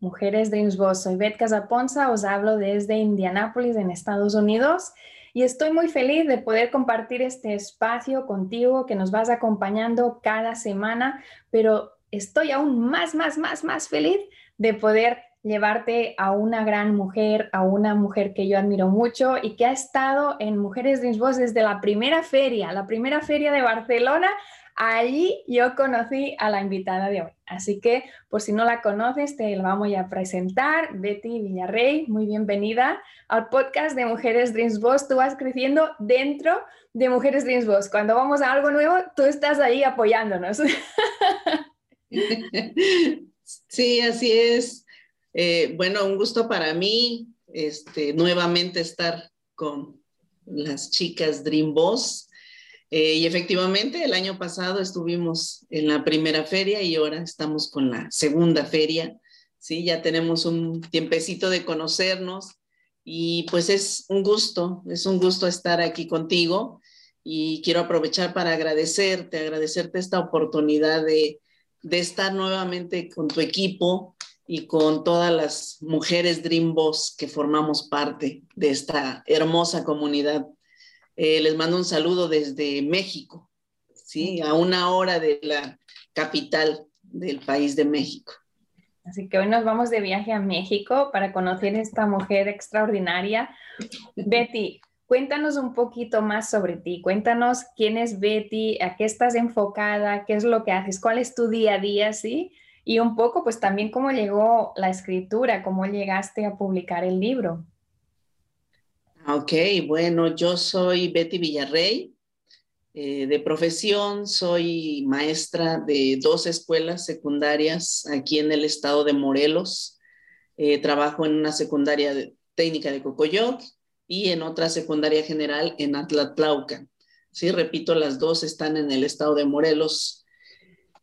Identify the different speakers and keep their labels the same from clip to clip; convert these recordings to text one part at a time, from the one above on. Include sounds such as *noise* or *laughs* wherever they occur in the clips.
Speaker 1: Mujeres Dreams Boss. Soy Beth Casaponza, os hablo desde Indianápolis, en Estados Unidos, y estoy muy feliz de poder compartir este espacio contigo que nos vas acompañando cada semana, pero estoy aún más, más, más, más feliz de poder llevarte a una gran mujer, a una mujer que yo admiro mucho y que ha estado en Mujeres Dreams Boss desde la primera feria, la primera feria de Barcelona Allí yo conocí a la invitada de hoy. Así que, por si no la conoces, te la vamos a presentar. Betty Villarrey, muy bienvenida al podcast de Mujeres Dreams Boss. Tú vas creciendo dentro de Mujeres Dreams Boss. Cuando vamos a algo nuevo, tú estás ahí apoyándonos. *laughs*
Speaker 2: Sí, así es. Eh, bueno, un gusto para mí este, nuevamente estar con las chicas Dream Boss eh, y efectivamente, el año pasado estuvimos en la primera feria y ahora estamos con la segunda feria. Sí, ya tenemos un tiempecito de conocernos y pues es un gusto, es un gusto estar aquí contigo y quiero aprovechar para agradecerte, agradecerte esta oportunidad de, de estar nuevamente con tu equipo y con todas las mujeres Dream Boss que formamos parte de esta hermosa comunidad eh, les mando un saludo desde México, ¿sí? A una hora de la capital del país de México.
Speaker 1: Así que hoy nos vamos de viaje a México para conocer a esta mujer extraordinaria. Betty, cuéntanos un poquito más sobre ti. Cuéntanos quién es Betty, a qué estás enfocada, qué es lo que haces, cuál es tu día a día, ¿sí? Y un poco, pues también cómo llegó la escritura, cómo llegaste a publicar el libro.
Speaker 2: Ok, bueno, yo soy Betty Villarrey. Eh, de profesión soy maestra de dos escuelas secundarias aquí en el estado de Morelos. Eh, trabajo en una secundaria técnica de Cocoyoc y en otra secundaria general en Atlatlauca. Sí, repito, las dos están en el estado de Morelos.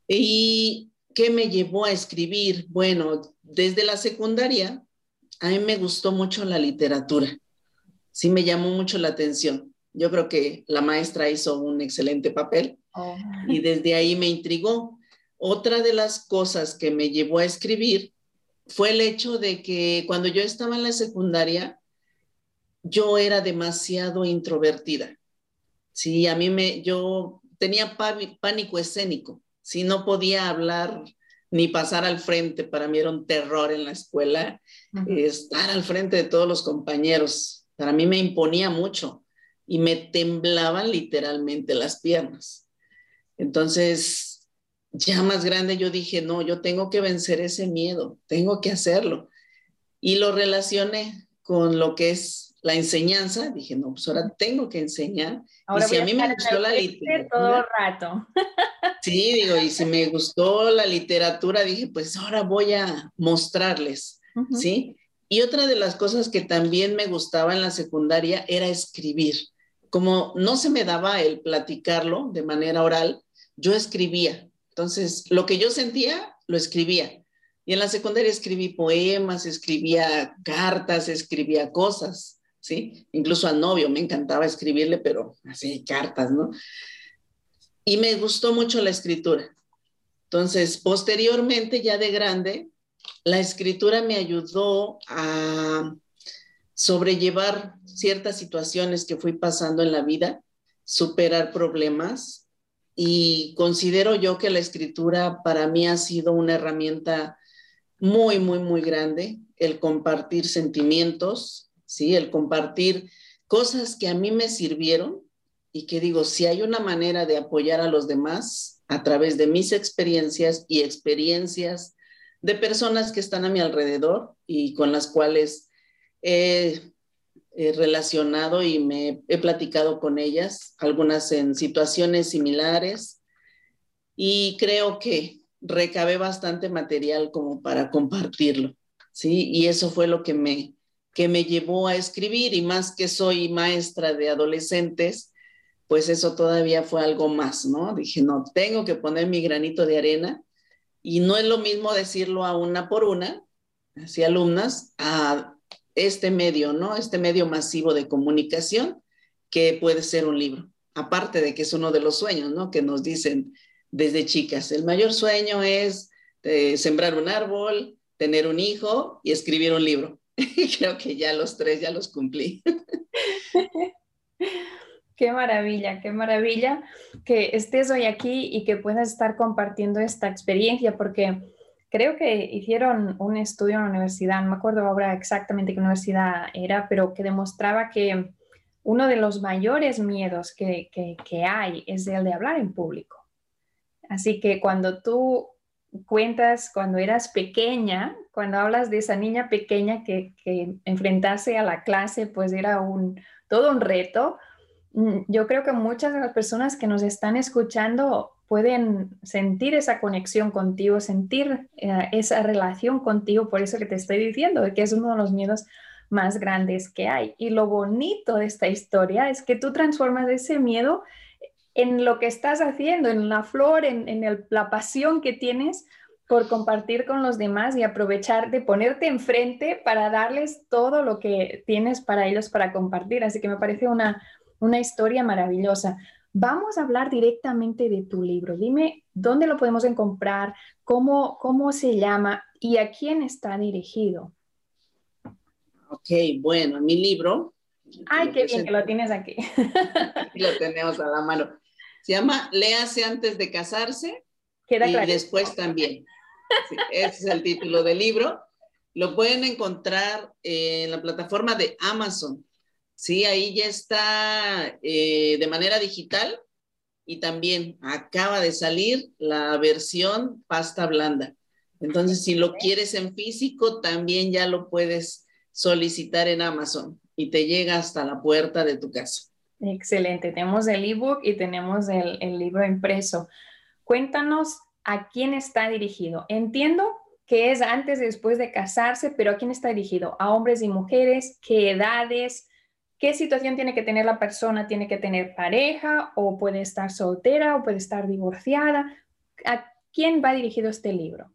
Speaker 2: ¿Y qué me llevó a escribir? Bueno, desde la secundaria a mí me gustó mucho la literatura sí me llamó mucho la atención. Yo creo que la maestra hizo un excelente papel oh. y desde ahí me intrigó. Otra de las cosas que me llevó a escribir fue el hecho de que cuando yo estaba en la secundaria, yo era demasiado introvertida. Sí, a mí me, yo tenía pánico escénico. Si no podía hablar ni pasar al frente, para mí era un terror en la escuela estar al frente de todos los compañeros. Para mí me imponía mucho y me temblaban literalmente las piernas. Entonces, ya más grande yo dije, no, yo tengo que vencer ese miedo, tengo que hacerlo. Y lo relacioné con lo que es la enseñanza. Dije, no, pues ahora tengo que enseñar.
Speaker 1: Ahora y si a, mí me gustó la literatura. Todo el rato. *laughs*
Speaker 2: Sí, digo, y si me gustó la literatura, dije, pues ahora voy a mostrarles, ¿sí? Y otra de las cosas que también me gustaba en la secundaria era escribir. Como no se me daba el platicarlo de manera oral, yo escribía. Entonces, lo que yo sentía, lo escribía. Y en la secundaria escribí poemas, escribía cartas, escribía cosas, ¿sí? Incluso al novio me encantaba escribirle, pero así, cartas, ¿no? Y me gustó mucho la escritura. Entonces, posteriormente, ya de grande, la escritura me ayudó a sobrellevar ciertas situaciones que fui pasando en la vida, superar problemas y considero yo que la escritura para mí ha sido una herramienta muy, muy, muy grande el compartir sentimientos, ¿sí? El compartir cosas que a mí me sirvieron y que digo, si hay una manera de apoyar a los demás a través de mis experiencias y experiencias de personas que están a mi alrededor y con las cuales he, relacionado y me he platicado con ellas, algunas en situaciones similares, y creo que recabé bastante material como para compartirlo, ¿sí? Y eso fue lo que me, que me llevó a escribir y más que soy maestra de adolescentes, pues eso todavía fue algo más, ¿no? Dije, no, tengo que poner mi granito de arena y no es lo mismo decirlo a una por una, así alumnas, a este medio, ¿no? Este medio masivo de comunicación que puede ser un libro. Aparte de que es uno de los sueños, ¿no? Que nos dicen desde chicas, el mayor sueño es eh, sembrar un árbol, tener un hijo y escribir un libro. *laughs* creo que ya los tres ya los cumplí. *laughs*
Speaker 1: Qué maravilla, qué maravilla que estés hoy aquí y que puedas estar compartiendo esta experiencia, porque creo que hicieron un estudio en la universidad, no me acuerdo ahora exactamente qué universidad era, pero que demostraba que uno de los mayores miedos que, que hay es el de hablar en público. Así que cuando tú cuentas cuando eras pequeña, cuando hablas de esa niña pequeña que, que enfrentarse a la clase, pues era un, todo un reto. Mm, yo creo que muchas de las personas que nos están escuchando pueden sentir esa conexión contigo, sentir eh, esa relación contigo, por eso que te estoy diciendo, que es uno de los miedos más grandes que hay. Y lo bonito de esta historia es que tú transformas ese miedo en lo que estás haciendo, en la flor, en, la pasión que tienes por compartir con los demás y aprovechar de ponerte enfrente para darles todo lo que tienes para ellos para compartir. Así que me parece una, una historia maravillosa. Vamos a hablar directamente de tu libro. Dime dónde lo podemos comprar, cómo, cómo se llama y a quién está dirigido.
Speaker 2: Ok, bueno, mi libro.
Speaker 1: Ay, qué bien que lo tienes aquí. *laughs*
Speaker 2: Aquí lo tenemos a la mano. Se llama Léase antes de casarse y después también. ese es el título del libro. Lo pueden encontrar en la plataforma de Amazon. Sí, ahí ya está eh, de manera digital y también acaba de salir la versión pasta blanda. Entonces, si lo quieres en físico, también ya lo puedes solicitar en Amazon y te llega hasta la puerta de tu casa.
Speaker 1: Excelente, tenemos el ebook y tenemos el, libro impreso. Cuéntanos a quién está dirigido. Entiendo que es antes y después de casarse, pero ¿a quién está dirigido? ¿A hombres y mujeres? ¿Qué edades? ¿Qué situación tiene que tener la persona? ¿Tiene que tener pareja o puede estar soltera o puede estar divorciada? ¿A quién va dirigido este libro?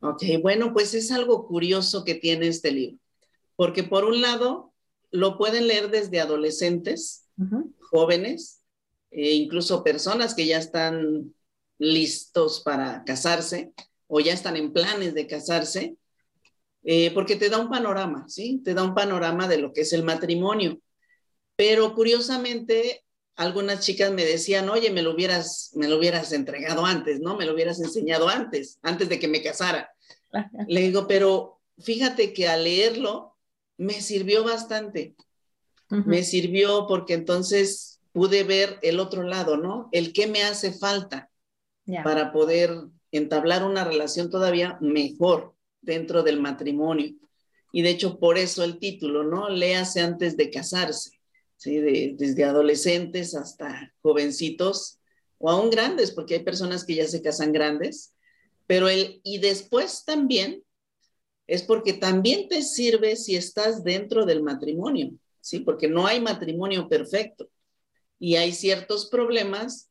Speaker 2: Ok, bueno, pues es algo curioso que tiene este libro, porque por un lado lo pueden leer desde adolescentes, jóvenes, e incluso personas que ya están listos para casarse o ya están en planes de casarse, eh, porque te da un panorama, ¿sí? Te da un panorama de lo que es el matrimonio. Pero curiosamente, algunas chicas me decían, oye, me lo hubieras, me lo hubieras entregado antes, ¿no? Me lo hubieras enseñado antes, antes de que me casara. Le digo, pero fíjate que al leerlo, me sirvió bastante. Me sirvió porque entonces pude ver el otro lado, ¿no? El qué me hace falta para poder entablar una relación todavía mejor dentro del matrimonio. Y de hecho, por eso el título, ¿no? Léase antes de casarse, ¿sí? desde adolescentes hasta jovencitos o aún grandes, porque hay personas que ya se casan grandes, pero el y después también es porque también te sirve si estás dentro del matrimonio, ¿sí? Porque no hay matrimonio perfecto y hay ciertos problemas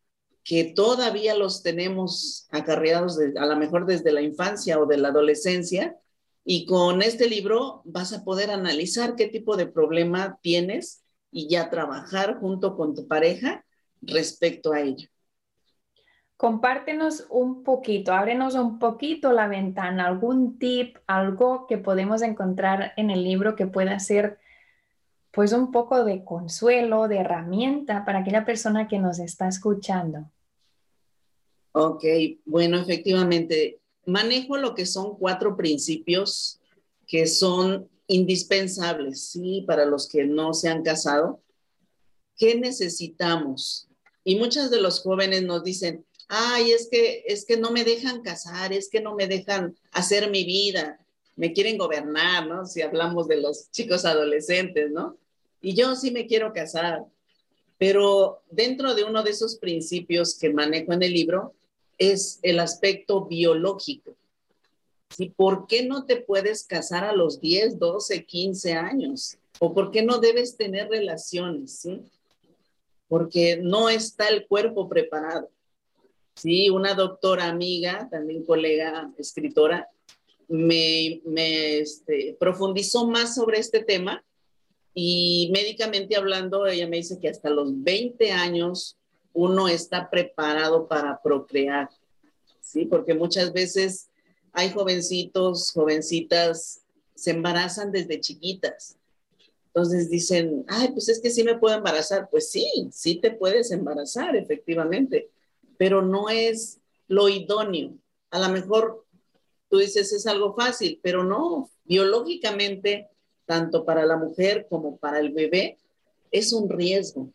Speaker 2: que todavía los tenemos acarreados a lo mejor desde la infancia o de la adolescencia y con este libro vas a poder analizar qué tipo de problema tienes y ya trabajar junto con tu pareja respecto a ello.
Speaker 1: Compártenos un poquito, ábrenos un poquito la ventana, algún tip, algo que podemos encontrar en el libro que pueda ser pues un poco de consuelo, de herramienta para aquella persona que nos está escuchando.
Speaker 2: Ok, bueno, efectivamente, manejo lo que son cuatro principios que son indispensables, ¿sí? Para los que no se han casado. ¿Qué necesitamos? Y muchos de los jóvenes nos dicen, ay, es que, es que no me dejan casar, es que no me dejan hacer mi vida, me quieren gobernar, ¿no? Si hablamos de los chicos adolescentes, ¿no? Y yo sí me quiero casar, pero dentro de uno de esos principios que manejo en el libro es el aspecto biológico. ¿Sí? ¿Por qué no te puedes casar a los 10, 12, 15 años? ¿O por qué no debes tener relaciones? ¿sí? Porque no está el cuerpo preparado. Sí, una doctora amiga, también colega escritora, me, me este, profundizó más sobre este tema y médicamente hablando, ella me dice que hasta los 20 años uno está preparado para procrear, ¿sí? Porque muchas veces hay jovencitos, jovencitas, se embarazan desde chiquitas. Entonces dicen, ay, pues es que sí me puedo embarazar. Pues sí, sí te puedes embarazar, efectivamente pero no es lo idóneo. A lo mejor tú dices es algo fácil, pero no, biológicamente, tanto para la mujer como para el bebé, es un riesgo.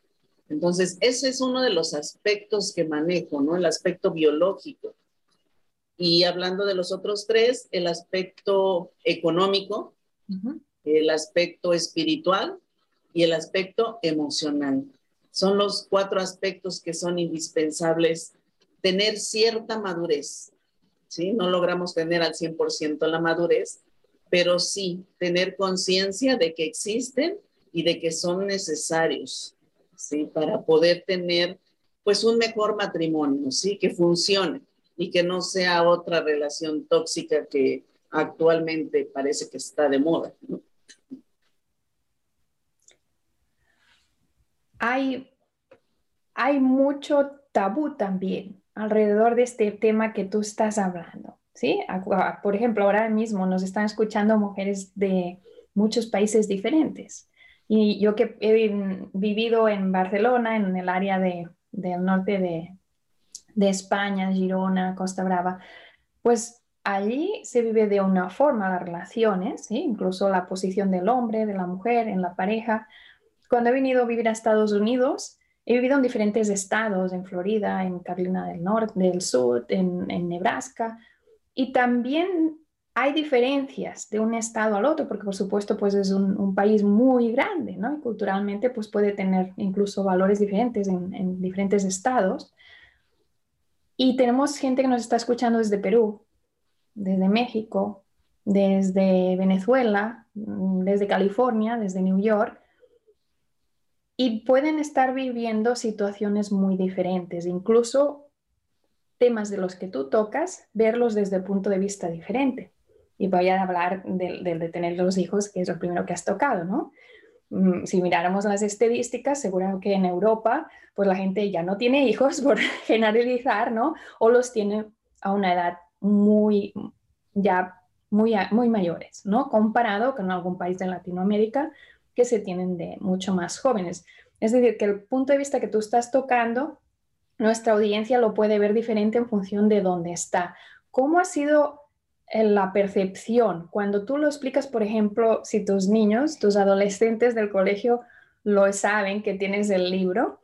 Speaker 2: Entonces, ese es uno de los aspectos que manejo, ¿no? El aspecto biológico. Y hablando de los otros tres, el aspecto económico, el aspecto espiritual y el aspecto emocional. Son los cuatro aspectos que son indispensables. Tener cierta madurez, ¿sí? No logramos tener al 100% la madurez, pero sí tener conciencia de que existen y de que son necesarios, ¿sí? Para poder tener, pues, un mejor matrimonio, ¿sí? Que funcione y que no sea otra relación tóxica que actualmente parece que está de moda,
Speaker 1: hay, hay mucho tabú también alrededor de este tema que tú estás hablando. ¿sí? Por ejemplo, ahora mismo nos están escuchando mujeres de muchos países diferentes. Y yo que he vivido en Barcelona, en el área de, del norte de, de España, Girona, Costa Brava, pues allí se vive de una forma las relaciones, ¿sí? incluso la posición del hombre, de la mujer en la pareja, cuando he venido a vivir a Estados Unidos, he vivido en diferentes estados, en Florida, en Carolina del Norte, del Sur, en, Nebraska, y también hay diferencias de un estado al otro, porque por supuesto pues es un, país muy grande, ¿no? Y culturalmente pues puede tener incluso valores diferentes en, en, diferentes estados. Y tenemos gente que nos está escuchando desde Perú, desde México, desde Venezuela, desde California, desde New York, y pueden estar viviendo situaciones muy diferentes, incluso temas de los que tú tocas, verlos desde el punto de vista diferente. Y voy a hablar del, de tener los hijos, que es lo primero que has tocado, ¿no? Mm, si miráramos las estadísticas, seguro que en Europa, pues la gente ya no tiene hijos, *laughs* por generalizar, ¿no? O los tiene a una edad muy, ya muy, muy mayores, ¿no? Comparado con algún país de Latinoamérica, que se tienen de mucho más jóvenes. Es decir, que el punto de vista que tú estás tocando, nuestra audiencia lo puede ver diferente en función de dónde está. ¿Cómo ha sido eh, la percepción cuando tú lo explicas, por ejemplo, si tus niños, tus adolescentes del colegio lo saben que tienes el libro?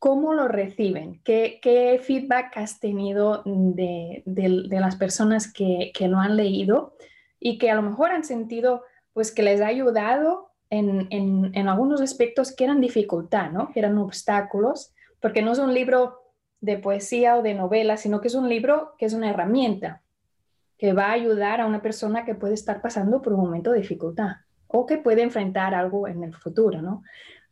Speaker 1: ¿Cómo lo reciben? ¿Qué, feedback has tenido de, las personas que, que, lo han leído y que a lo mejor han sentido pues que les ha ayudado en, algunos aspectos que eran dificultad, ¿no? que eran obstáculos, porque no es un libro de poesía o de novela, sino que es un libro que es una herramienta que va a ayudar a una persona que puede estar pasando por un momento de dificultad o que puede enfrentar algo en el futuro. ¿no?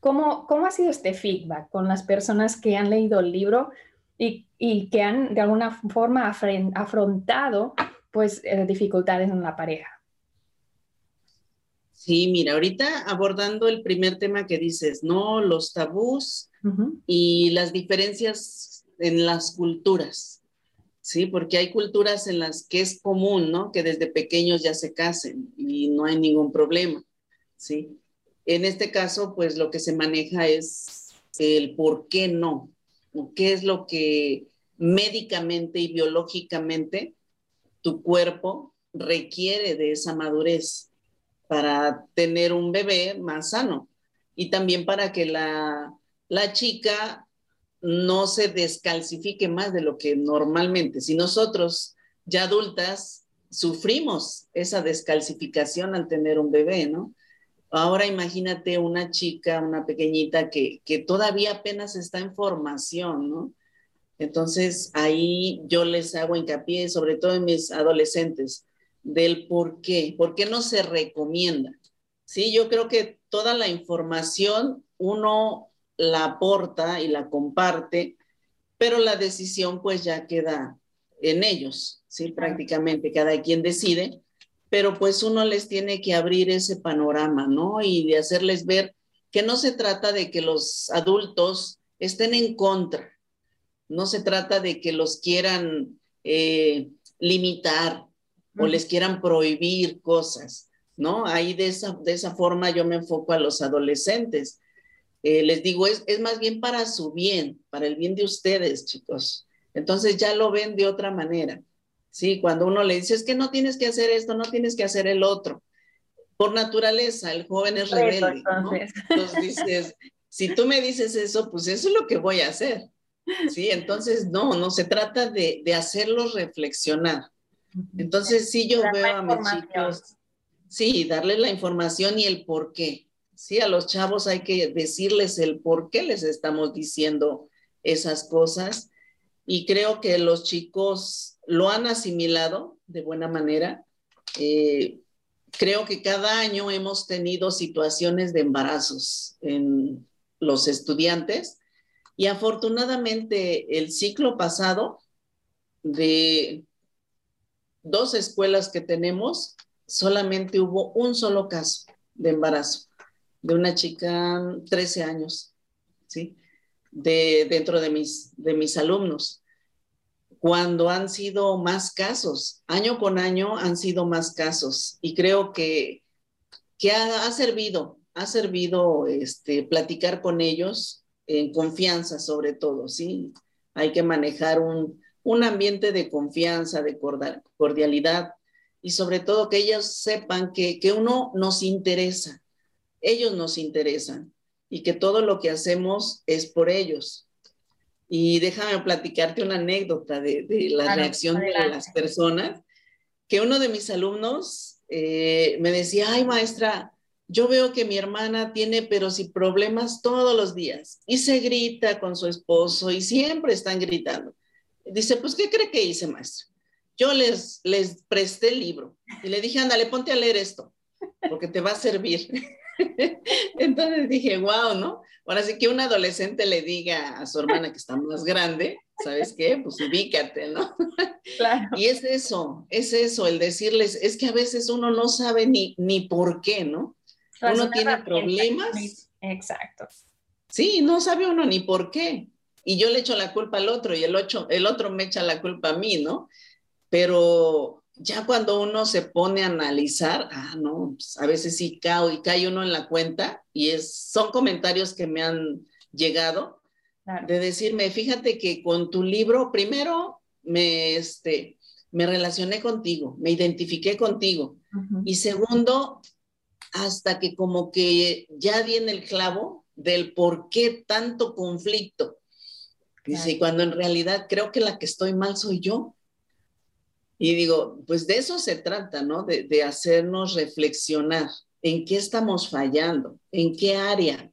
Speaker 1: ¿Cómo, cómo ha sido este feedback con las personas que han leído el libro y, y que han de alguna forma afrontado pues, eh, dificultades en la pareja?
Speaker 2: Sí, mira, ahorita abordando el primer tema que dices, ¿no? Los tabús y las diferencias en las culturas, ¿sí? Porque hay culturas en las que es común, ¿no? Que desde pequeños ya se casen y no hay ningún problema, ¿sí? En este caso, pues lo que se maneja es el por qué no, qué es lo que médicamente y biológicamente tu cuerpo requiere de esa madurez para tener un bebé más sano y también para que la, la chica no se descalcifique más de lo que normalmente. Si nosotros ya adultas sufrimos esa descalcificación al tener un bebé, ¿no? Ahora imagínate una chica, una pequeñita que, que todavía apenas está en formación, ¿no? Entonces ahí yo les hago hincapié, sobre todo en mis adolescentes, del por qué, por qué no se recomienda. Sí, yo creo que toda la información uno la aporta y la comparte, pero la decisión pues ya queda en ellos, sí, prácticamente cada quien decide, pero pues uno les tiene que abrir ese panorama, ¿no? Y de hacerles ver que no se trata de que los adultos estén en contra, no se trata de que los quieran eh, limitar o les quieran prohibir cosas, ¿no? Ahí de esa, de esa forma yo me enfoco a los adolescentes. Eh, les digo, es, es más bien para su bien, para el bien de ustedes, chicos. Entonces ya lo ven de otra manera. Sí, cuando uno le dice, es que no tienes que hacer esto, no tienes que hacer el otro. Por naturaleza, el joven es rebelde. Entonces. entonces dices, si tú me dices eso, pues eso es lo que voy a hacer. Sí, entonces no, no se trata de, de hacerlos reflexionar. Entonces sí yo veo a mis chicos, sí, darles la información y el por qué. Sí, a los chavos hay que decirles el por qué les estamos diciendo esas cosas. Y creo que los chicos lo han asimilado de buena manera. Eh, creo que cada año hemos tenido situaciones de embarazos en los estudiantes. Y afortunadamente el ciclo pasado de dos escuelas que tenemos, solamente hubo un solo caso de embarazo de una chica 13 años, ¿sí? De, dentro de mis, de mis alumnos. Cuando han sido más casos, año con año han sido más casos y creo que, que ha, ha servido, ha servido este, platicar con ellos en confianza sobre todo, ¿sí? Hay que manejar un, un ambiente de confianza, de cordialidad y sobre todo que ellos sepan que, que uno nos interesa, ellos nos interesan y que todo lo que hacemos es por ellos. Y déjame platicarte una anécdota de, de la reacción de las personas, que uno de mis alumnos eh, me decía, ay maestra, yo veo que mi hermana tiene pero si problemas todos los días y se grita con su esposo y siempre están gritando. Dice, pues, ¿qué cree que hice, maestro? Yo les, les presté el libro y le dije, ándale, ponte a leer esto, porque te va a servir. *laughs* *laughs* Entonces dije, wow, ¿no? Ahora sí que un adolescente le diga a su hermana que está más grande, ¿sabes qué? Pues ubícate, ¿no? *laughs* Claro. Y es eso, es eso, el decirles, es que a veces uno no sabe ni, ni por qué, ¿no? uno tiene problemas.
Speaker 1: Exacto.
Speaker 2: Sí, no sabe uno ni por qué. Y yo le echo la culpa al otro y el, el otro me echa la culpa a mí, ¿no? Pero ya cuando uno se pone a analizar, ah, no, pues a veces sí cae y cae uno en la cuenta y es, son comentarios que me han llegado de decirme, fíjate que con tu libro, primero me, este, me relacioné contigo, me identifiqué contigo. Y segundo, hasta que como que ya di en el clavo del por qué tanto conflicto. Dice, cuando en realidad creo que la que estoy mal soy yo. Y digo, pues de eso se trata, ¿no? De, de, hacernos reflexionar en qué estamos fallando, en qué área,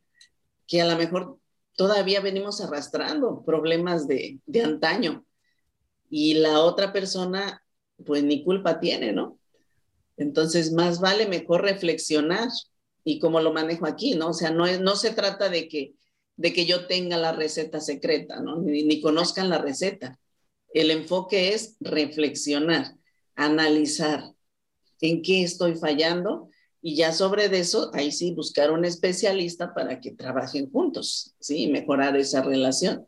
Speaker 2: que a lo mejor todavía venimos arrastrando problemas de, de antaño. Y la otra persona, pues ni culpa tiene, ¿no? Entonces, más vale mejor reflexionar y como lo manejo aquí, ¿no? O sea, no, es, no se trata de que, de que yo tenga la receta secreta, ¿no? Ni, ni conozcan la receta. El enfoque es reflexionar, analizar en qué estoy fallando y ya sobre eso, ahí sí, buscar un especialista para que trabajen juntos, ¿sí? Mejorar esa relación.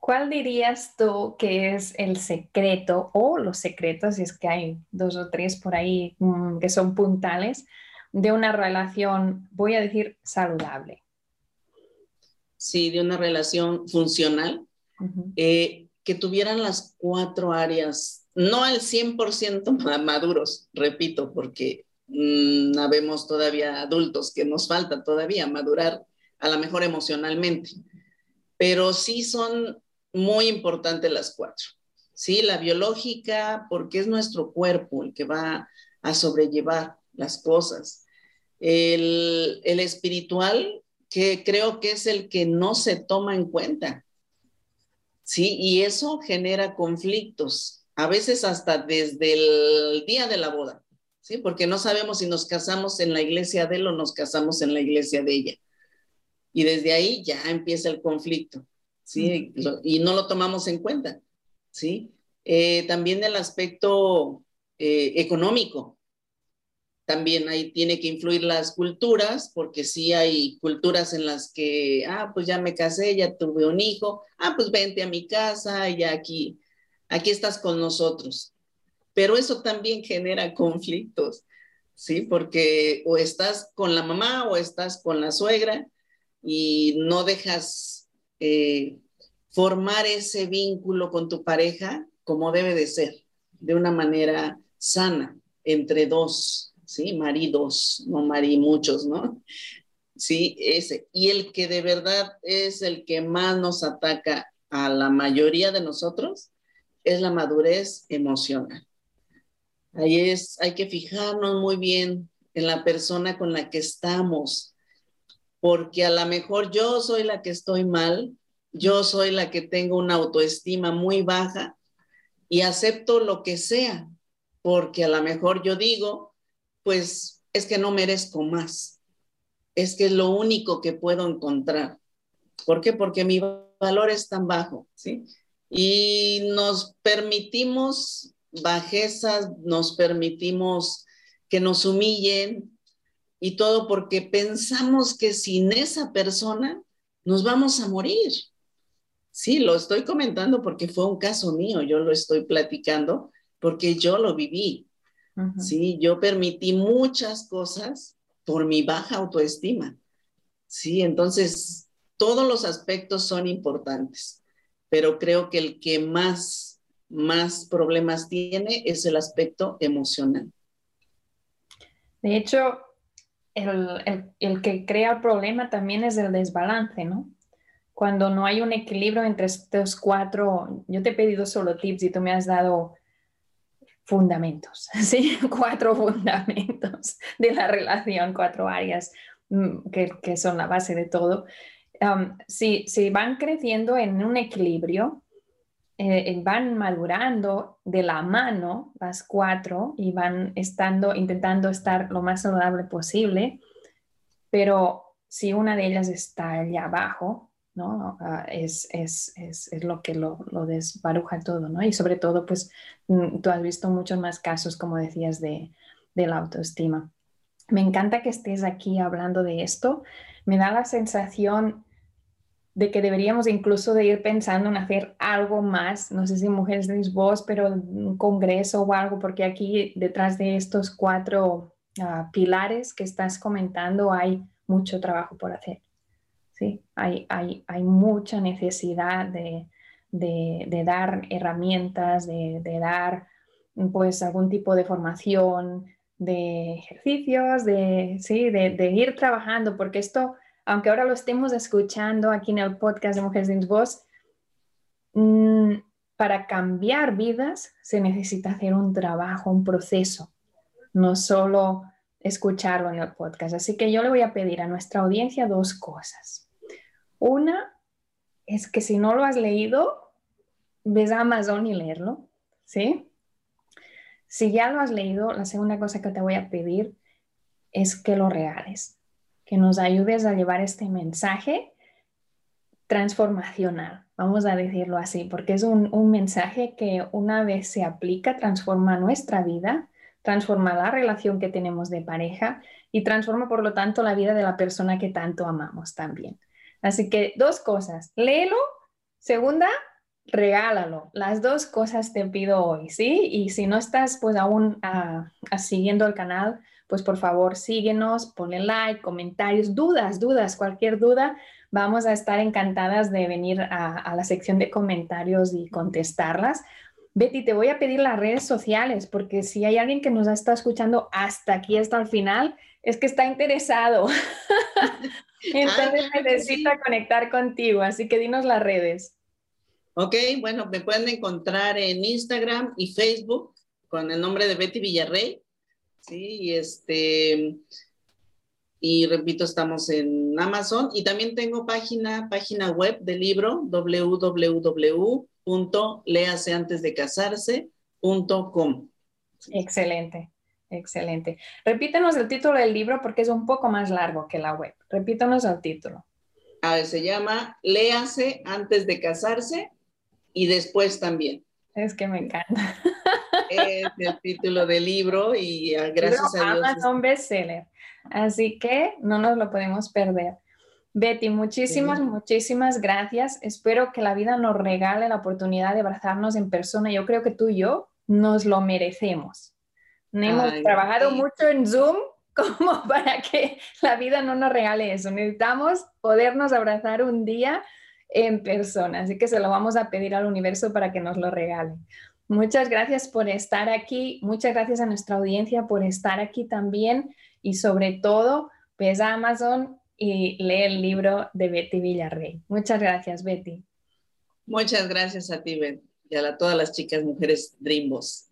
Speaker 1: ¿Cuál dirías tú que es el secreto o los secretos, si es que hay dos o tres por ahí mmm, que son puntales, de una relación, voy a decir, saludable?
Speaker 2: Sí, de una relación funcional, uh -huh. eh, que tuvieran las cuatro áreas, no al 100% maduros, repito, porque mm, habemos todavía adultos que nos falta todavía madurar, a lo mejor emocionalmente, pero sí son muy importantes las cuatro. Sí, la biológica, porque es nuestro cuerpo el que va a sobrellevar las cosas. El, el espiritual, que creo que es el que no se toma en cuenta. Sí, y eso genera conflictos, a veces hasta desde el día de la boda, ¿sí? Porque no sabemos si nos casamos en la iglesia de él o nos casamos en la iglesia de ella. Y desde ahí ya empieza el conflicto, ¿sí? Y no lo tomamos en cuenta, ¿sí? Eh, también el aspecto eh, económico, también ahí tiene que influir las culturas, porque sí hay culturas en las que, ah, pues ya me casé, ya tuve un hijo, ah, pues vente a mi casa, ya aquí, aquí estás con nosotros. Pero eso también genera *laughs* conflictos, ¿sí? Porque o estás con la mamá o estás con la suegra y no dejas eh, formar ese vínculo con tu pareja como debe de ser, de una manera sana entre dos ¿sí? Maridos, no marí muchos, ¿no? Sí, ese. Y el que de verdad es el que más nos ataca a la mayoría de nosotros es la madurez emocional. Ahí es, hay que fijarnos muy bien en la persona con la que estamos, porque a lo mejor yo soy la que estoy mal, yo soy la que tengo una autoestima muy baja y acepto lo que sea, porque a lo mejor yo digo, pues es que no merezco más. Es que es lo único que puedo encontrar. ¿Por qué? Porque mi valor es tan bajo, ¿sí? Y nos permitimos bajezas, nos permitimos que nos humillen y todo porque pensamos que sin esa persona nos vamos a morir. Sí, lo estoy comentando porque fue un caso mío, yo lo estoy platicando porque yo lo viví. Sí, yo permití muchas cosas por mi baja autoestima. Sí, entonces todos los aspectos son importantes, pero creo que el que más, más problemas tiene es el aspecto emocional.
Speaker 1: De hecho, el, el, que crea el problema también es el desbalance, ¿no? Cuando no hay un equilibrio entre estos cuatro, yo te he pedido solo tips y tú me has dado fundamentos, *laughs* ¿sí? cuatro fundamentos de la relación, cuatro áreas mm, que, son la base de todo. si, van creciendo en un equilibrio, eh, van madurando de la mano las cuatro y van estando, intentando estar lo más saludable posible, pero si una de ellas está allá abajo, ¿no? Ah, es, es, es, es, lo que lo, lo, desbaruja todo, ¿no? Y sobre todo, pues mm, tú has visto muchos más casos, como decías, de, de la autoestima. Me encanta que estés aquí hablando de esto. Me da la sensación de que deberíamos incluso de ir pensando en hacer algo más, no sé si Mujeres de Voz, pero un congreso o algo, porque aquí detrás de estos cuatro ah, pilares que estás comentando hay mucho trabajo por hacer. Hay, mucha necesidad de, de, dar herramientas, de, de, dar pues algún tipo de formación, de ejercicios, de, de, ir trabajando, porque esto, aunque ahora lo estemos escuchando aquí en el podcast de Mujeres sin Voz, mm, para cambiar vidas se necesita hacer un trabajo, un proceso, no solo escucharlo en el podcast. Así que yo le voy a pedir a nuestra audiencia dos cosas. Una es que si no lo has leído, ves a Amazon y leerlo, ¿sí? Si ya lo has leído, la segunda cosa que te voy a pedir es que lo regales, que nos ayudes a llevar este mensaje transformacional, vamos a decirlo así, porque es un, un mensaje que una vez se aplica, transforma nuestra vida, transforma la relación que tenemos de pareja y transforma, por lo tanto, la vida de la persona que tanto amamos también. Así que dos cosas, léelo. Segunda, regálalo. Las dos cosas te pido hoy, ¿sí? Y si no estás pues aún ah, siguiendo el canal, pues por favor síguenos, ponle like, comentarios, dudas, dudas, cualquier duda. Vamos a estar encantadas de venir a, a la sección de comentarios y contestarlas. Betty, te voy a pedir las redes sociales porque si hay alguien que nos está escuchando hasta aquí, hasta el final, es que está interesado. *laughs* Entonces ah, necesita conectar contigo, así que dinos las redes.
Speaker 2: Ok, bueno, me pueden encontrar en Instagram y Facebook con el nombre de Betty Villarrey. Sí, y este, y repito, estamos en Amazon y también tengo página, página web del libro www.leaseantesdecasarse.com.
Speaker 1: Excelente, excelente. Repítenos el título del libro porque es un poco más largo que la web. Repítanos el título.
Speaker 2: A ver, se llama Léase antes de casarse y después también.
Speaker 1: Es que me encanta.
Speaker 2: Es el título del libro y ah, gracias a Dios.
Speaker 1: Amazon bestseller. Así que no nos lo podemos perder. Betty, muchísimas, muchísimas gracias. Espero que la vida nos regale la oportunidad de abrazarnos en persona. Yo creo que tú y yo nos lo merecemos. Hemos trabajado mucho en Zoom *laughs* como para que la vida no nos regale eso. Necesitamos podernos abrazar un día en persona. Así que se lo vamos a pedir al universo para que nos lo regale. Muchas gracias por estar aquí. Muchas gracias a nuestra audiencia por estar aquí también. Y sobre todo, ves a Amazon y lee el libro de Betty Villarrey. Muchas gracias, Betty.
Speaker 2: Muchas gracias a ti, Betty, y a todas las chicas mujeres Dreamboss.